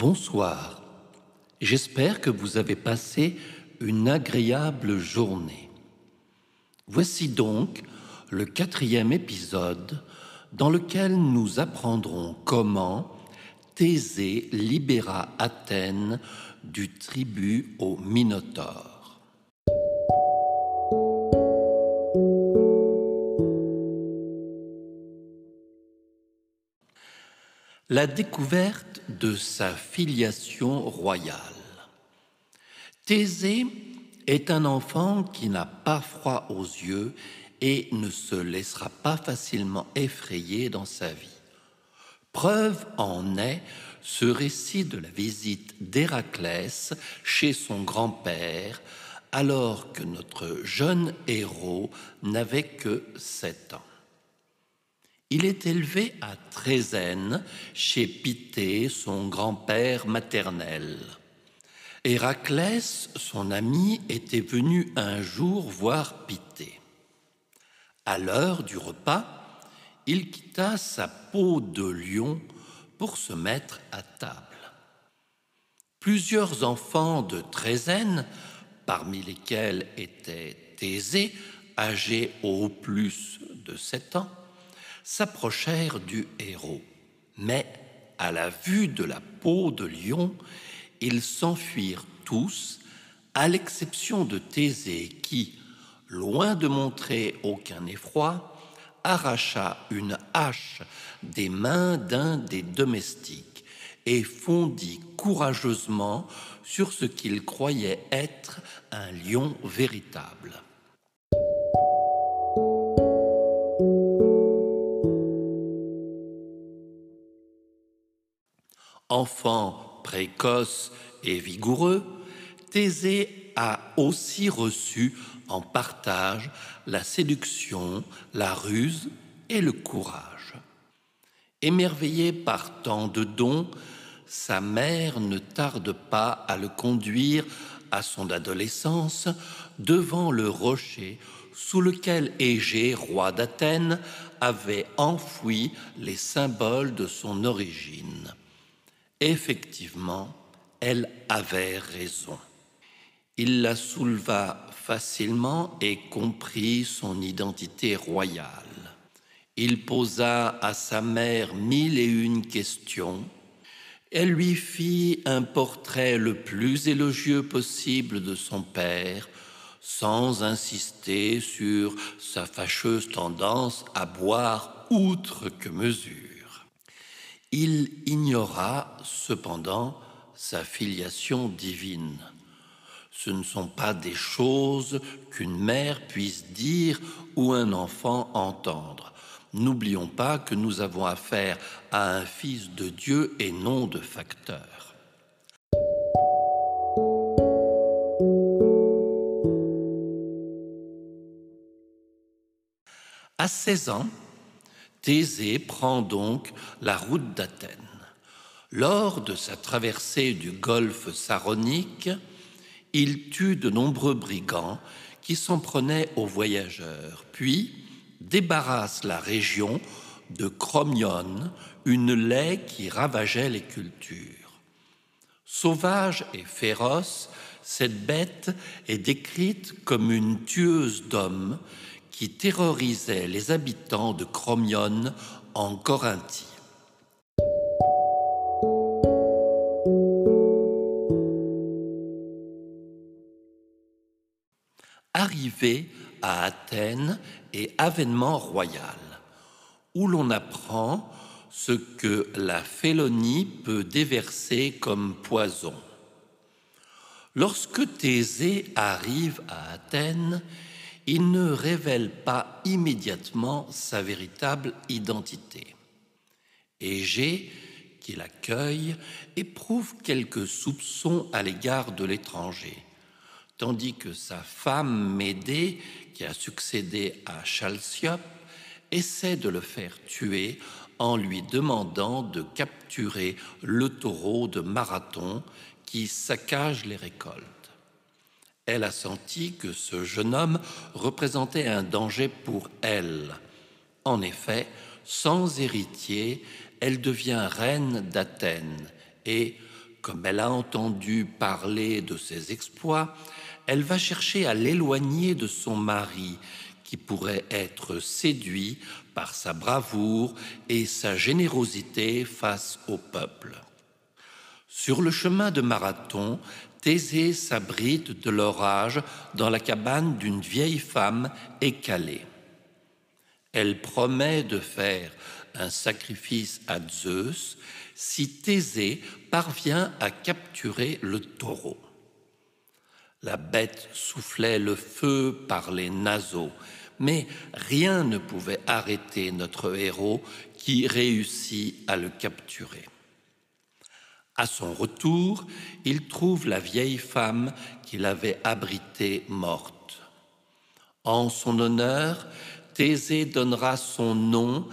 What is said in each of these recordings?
Bonsoir. J'espère que vous avez passé une agréable journée. Voici donc le quatrième épisode dans lequel nous apprendrons comment Thésée libéra Athènes du tribut au Minotaure. La découverte de sa filiation royale. Thésée est un enfant qui n'a pas froid aux yeux et ne se laissera pas facilement effrayer dans sa vie. Preuve en est ce récit de la visite d'Héraclès chez son grand-père, alors que notre jeune héros n'avait que sept ans. Il est élevé à Trézène, chez Pithée, son grand-père maternel. Héraclès, son ami, était venu un jour voir Pithée. À l'heure du repas, il quitta sa peau de lion pour se mettre à table. Plusieurs enfants de Trézène, parmi lesquels était Thésée, âgé au plus de sept ans, s'approchèrent du héros. Mais à la vue de la peau de lion, ils s'enfuirent tous, à l'exception de Thésée qui, loin de montrer aucun effroi, arracha une hache des mains d'un des domestiques et fondit courageusement sur ce qu'il croyait être un lion véritable. Enfant précoce et vigoureux, Thésée a aussi reçu en partage la séduction, la ruse et le courage. Émerveillé par tant de dons, sa mère ne tarde pas à le conduire à son adolescence devant le rocher sous lequel Égée, roi d'Athènes, avait enfoui les symboles de son origine. Effectivement, elle avait raison. Il la souleva facilement et comprit son identité royale. Il posa à sa mère mille et une questions. Elle lui fit un portrait le plus élogieux possible de son père, sans insister sur sa fâcheuse tendance à boire outre que mesure. Il ignora cependant sa filiation divine. Ce ne sont pas des choses qu'une mère puisse dire ou un enfant entendre. N'oublions pas que nous avons affaire à un fils de Dieu et non de facteur. À 16 ans, Thésée prend donc la route d'Athènes. Lors de sa traversée du golfe saronique, il tue de nombreux brigands qui s'en prenaient aux voyageurs, puis débarrasse la région de Chromion, une laie qui ravageait les cultures. Sauvage et féroce, cette bête est décrite comme une tueuse d'hommes qui terrorisait les habitants de Chromion en Corinthie. Arrivé à Athènes et avènement royal, où l'on apprend ce que la félonie peut déverser comme poison. Lorsque Thésée arrive à Athènes, il ne révèle pas immédiatement sa véritable identité. Égée, qui l'accueille, éprouve quelques soupçons à l'égard de l'étranger tandis que sa femme Médée, qui a succédé à Chalciope, essaie de le faire tuer en lui demandant de capturer le taureau de Marathon qui saccage les récoltes. Elle a senti que ce jeune homme représentait un danger pour elle. En effet, sans héritier, elle devient reine d'Athènes et, comme elle a entendu parler de ses exploits, elle va chercher à l'éloigner de son mari, qui pourrait être séduit par sa bravoure et sa générosité face au peuple. Sur le chemin de Marathon, Thésée s'abrite de l'orage dans la cabane d'une vieille femme écalée. Elle promet de faire un sacrifice à Zeus si Thésée parvient à capturer le taureau. La bête soufflait le feu par les naseaux, mais rien ne pouvait arrêter notre héros qui réussit à le capturer. À son retour, il trouve la vieille femme qu'il avait abritée morte. En son honneur, Thésée donnera son nom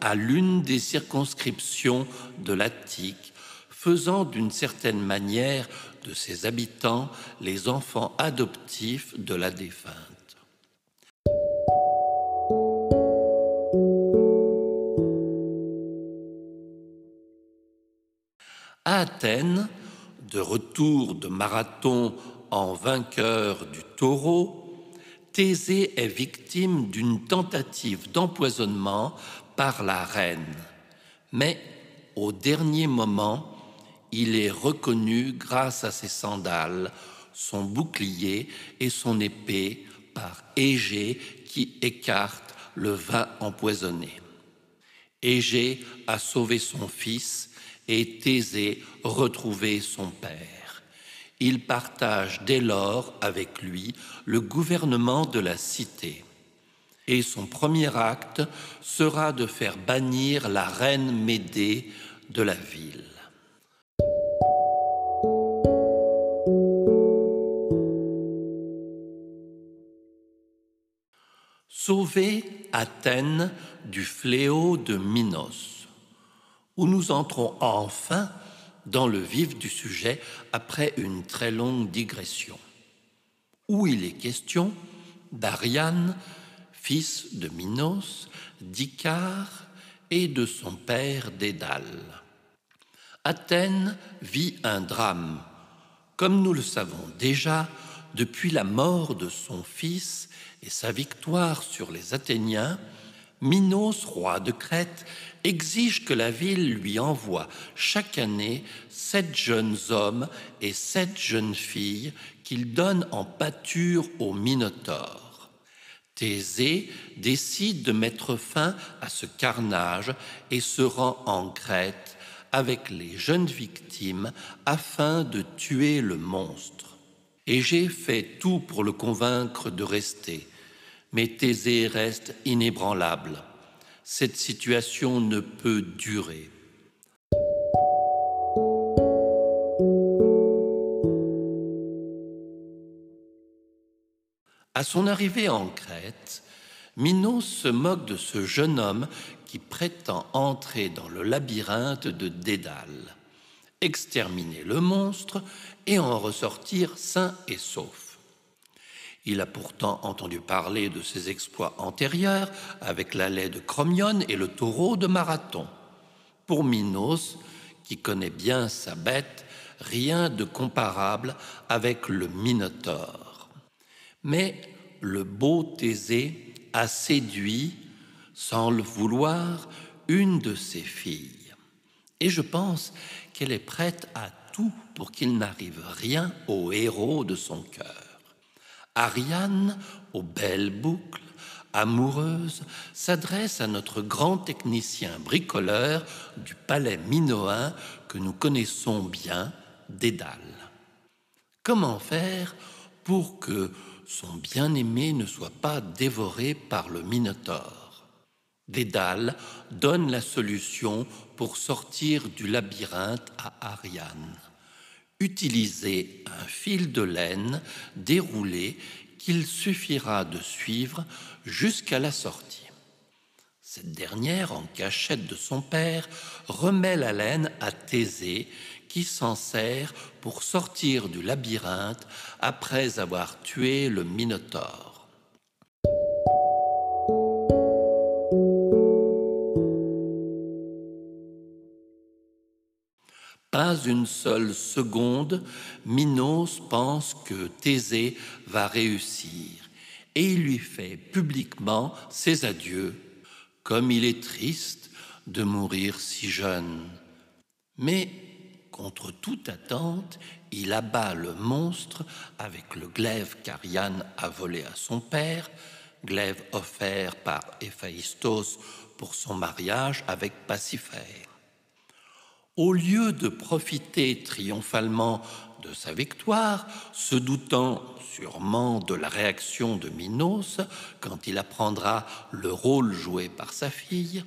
à l'une des circonscriptions de l'Attique, faisant d'une certaine manière de ses habitants les enfants adoptifs de la défunte. À Athènes, de retour de marathon en vainqueur du taureau, Thésée est victime d'une tentative d'empoisonnement par la reine. Mais au dernier moment, il est reconnu grâce à ses sandales, son bouclier et son épée par Égée qui écarte le vin empoisonné. Égée a sauvé son fils et Thésée retrouvé son père. Il partage dès lors avec lui le gouvernement de la cité. Et son premier acte sera de faire bannir la reine Médée de la ville. Sauver Athènes du fléau de Minos, où nous entrons enfin dans le vif du sujet après une très longue digression, où il est question d'Ariane, fils de Minos, d'Icare et de son père Dédale. Athènes vit un drame. Comme nous le savons déjà, depuis la mort de son fils et sa victoire sur les Athéniens, Minos, roi de Crète, exige que la ville lui envoie chaque année sept jeunes hommes et sept jeunes filles qu'il donne en pâture au Minotaure. Thésée décide de mettre fin à ce carnage et se rend en Crète avec les jeunes victimes afin de tuer le monstre. Égée fait tout pour le convaincre de rester, mais Thésée reste inébranlable. Cette situation ne peut durer. À son arrivée en Crète, Minos se moque de ce jeune homme qui prétend entrer dans le labyrinthe de Dédale, exterminer le monstre et en ressortir sain et sauf. Il a pourtant entendu parler de ses exploits antérieurs avec la laie de Chromion et le taureau de Marathon. Pour Minos, qui connaît bien sa bête, rien de comparable avec le Minotaure. Mais le beau Thésée a séduit, sans le vouloir, une de ses filles. Et je pense qu'elle est prête à tout pour qu'il n'arrive rien au héros de son cœur. Ariane, aux belles boucles, amoureuse, s'adresse à notre grand technicien bricoleur du palais minoen que nous connaissons bien, Dédale. Comment faire pour que son bien-aimé ne soit pas dévoré par le Minotaure? Dédale donne la solution pour sortir du labyrinthe à Ariane utiliser un fil de laine déroulé qu'il suffira de suivre jusqu'à la sortie. Cette dernière, en cachette de son père, remet la laine à Thésée, qui s'en sert pour sortir du labyrinthe après avoir tué le Minotaure. Pas une seule seconde, Minos pense que Thésée va réussir et il lui fait publiquement ses adieux, comme il est triste de mourir si jeune. Mais, contre toute attente, il abat le monstre avec le glaive qu'Ariane a volé à son père, glaive offert par Héphaïstos pour son mariage avec Pasiphae. Au lieu de profiter triomphalement de sa victoire, se doutant sûrement de la réaction de Minos quand il apprendra le rôle joué par sa fille,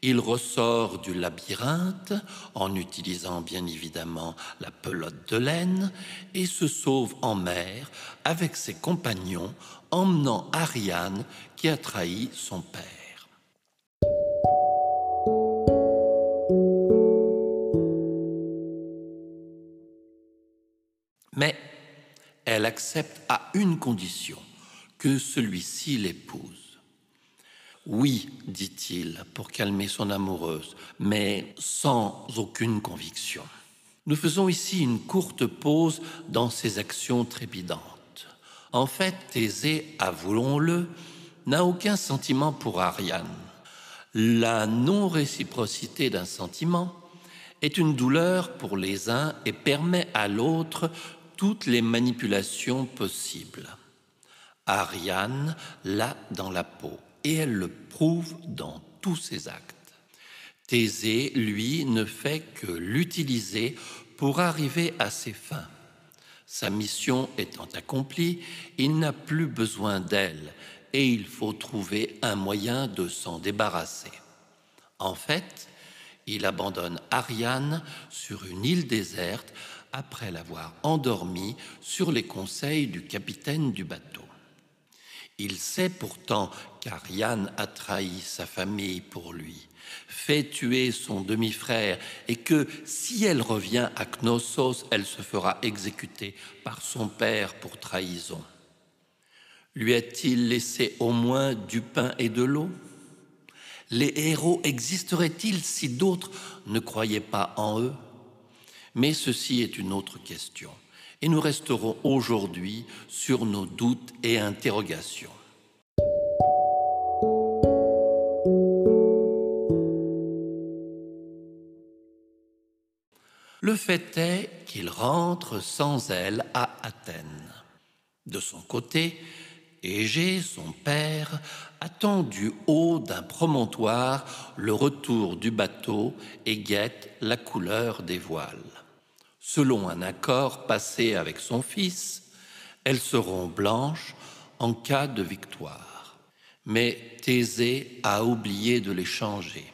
il ressort du labyrinthe en utilisant bien évidemment la pelote de laine et se sauve en mer avec ses compagnons, emmenant Ariane qui a trahi son père. Elle accepte à une condition, que celui-ci l'épouse. Oui, dit-il, pour calmer son amoureuse, mais sans aucune conviction. Nous faisons ici une courte pause dans ces actions trépidantes. En fait, Thésée, avouons-le, n'a aucun sentiment pour Ariane. La non-réciprocité d'un sentiment est une douleur pour les uns et permet à l'autre toutes les manipulations possibles. Ariane l'a dans la peau et elle le prouve dans tous ses actes. Thésée, lui, ne fait que l'utiliser pour arriver à ses fins. Sa mission étant accomplie, il n'a plus besoin d'elle et il faut trouver un moyen de s'en débarrasser. En fait, il abandonne Ariane sur une île déserte après l'avoir endormi sur les conseils du capitaine du bateau. Il sait pourtant qu'Ariane a trahi sa famille pour lui, fait tuer son demi-frère et que si elle revient à Knossos, elle se fera exécuter par son père pour trahison. Lui a-t-il laissé au moins du pain et de l'eau? Les héros existeraient-ils si d'autres ne croyaient pas en eux? Mais ceci est une autre question, et nous resterons aujourd'hui sur nos doutes et interrogations. Le fait est qu'il rentre sans elle à Athènes. De son côté, Égée, son père, attend du haut d'un promontoire le retour du bateau et guette la couleur des voiles. Selon un accord passé avec son fils, elles seront blanches en cas de victoire. Mais Thésée a oublié de les changer.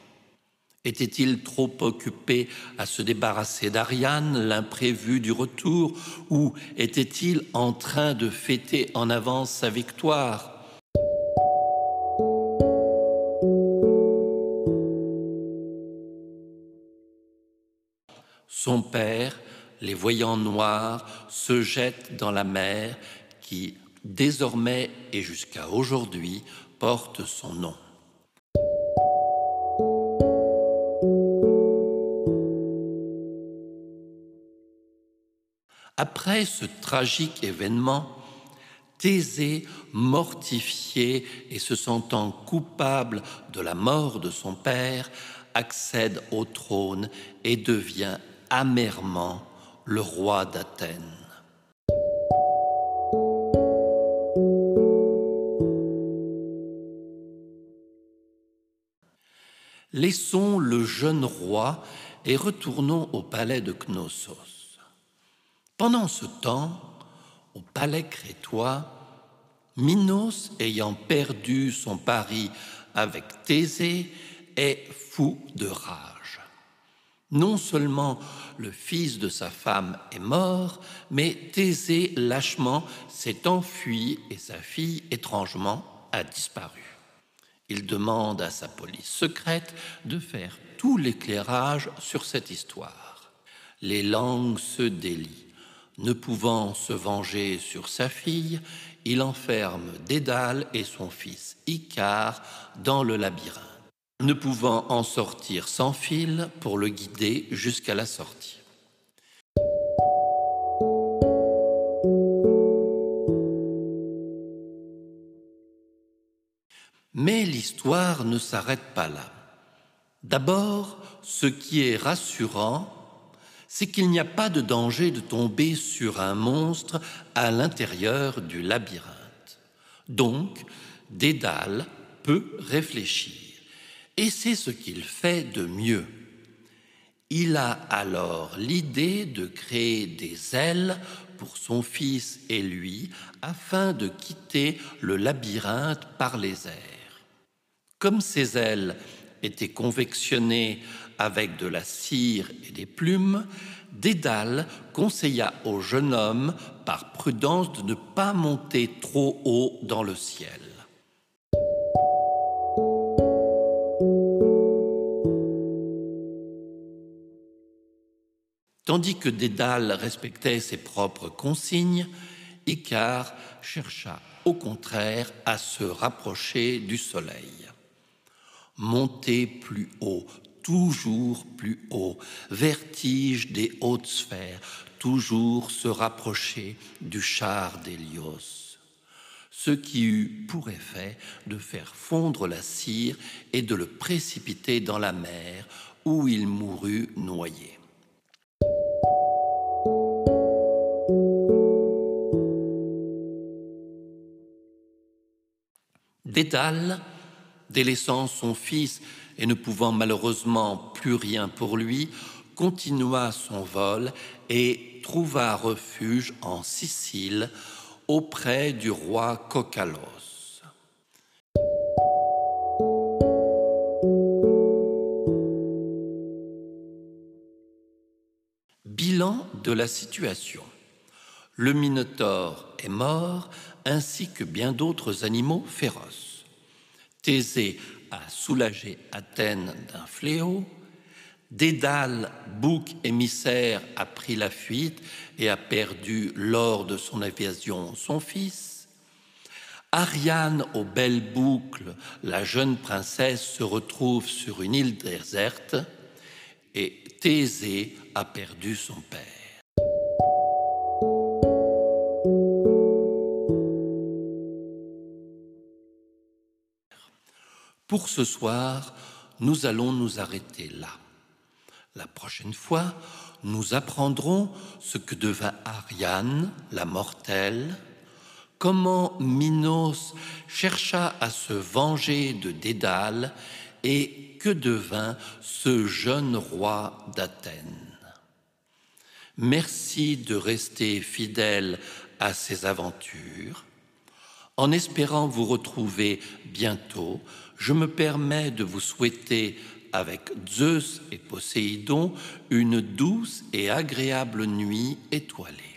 Était-il trop occupé à se débarrasser d'Ariane, l'imprévu du retour, ou était-il en train de fêter en avance sa victoire? Son père les voyants noirs se jettent dans la mer qui, désormais et jusqu'à aujourd'hui, porte son nom. Après ce tragique événement, Thésée, mortifié et se sentant coupable de la mort de son père, accède au trône et devient amèrement le roi d'Athènes. Laissons le jeune roi et retournons au palais de Knossos. Pendant ce temps, au palais crétois, Minos, ayant perdu son pari avec Thésée, est fou de rage. Non seulement le fils de sa femme est mort, mais Thésée lâchement s'est enfui et sa fille étrangement a disparu. Il demande à sa police secrète de faire tout l'éclairage sur cette histoire. Les langues se délient. Ne pouvant se venger sur sa fille, il enferme Dédale et son fils Icare dans le labyrinthe, ne pouvant en sortir sans fil pour le guider jusqu'à la sortie. Mais l'histoire ne s'arrête pas là. D'abord, ce qui est rassurant, c'est qu'il n'y a pas de danger de tomber sur un monstre à l'intérieur du labyrinthe. Donc, Dédale peut réfléchir. Et c'est ce qu'il fait de mieux. Il a alors l'idée de créer des ailes pour son fils et lui afin de quitter le labyrinthe par les airs. Comme ces ailes étaient convectionnées avec de la cire et des plumes, Dédale conseilla au jeune homme, par prudence, de ne pas monter trop haut dans le ciel. Tandis que Dédale respectait ses propres consignes, Icare chercha au contraire à se rapprocher du soleil. Monter plus haut, toujours plus haut, vertige des hautes sphères, toujours se rapprocher du char d'Hélios. Ce qui eut pour effet de faire fondre la cire et de le précipiter dans la mer où il mourut noyé. Délaissant son fils et ne pouvant malheureusement plus rien pour lui, continua son vol et trouva refuge en Sicile auprès du roi Cocalos. Bilan de la situation. Le Minotaure est mort, ainsi que bien d'autres animaux féroces. Thésée a soulagé Athènes d'un fléau. Dédale, bouc émissaire, a pris la fuite et a perdu lors de son invasion son fils. Ariane aux belles boucles, la jeune princesse se retrouve sur une île déserte et Thésée a perdu son père. Pour ce soir, nous allons nous arrêter là. La prochaine fois, nous apprendrons ce que devint Ariane, la mortelle, comment Minos chercha à se venger de Dédale et que devint ce jeune roi d'Athènes. Merci de rester fidèle à ces aventures. En espérant vous retrouver bientôt, je me permets de vous souhaiter avec Zeus et Poséidon une douce et agréable nuit étoilée.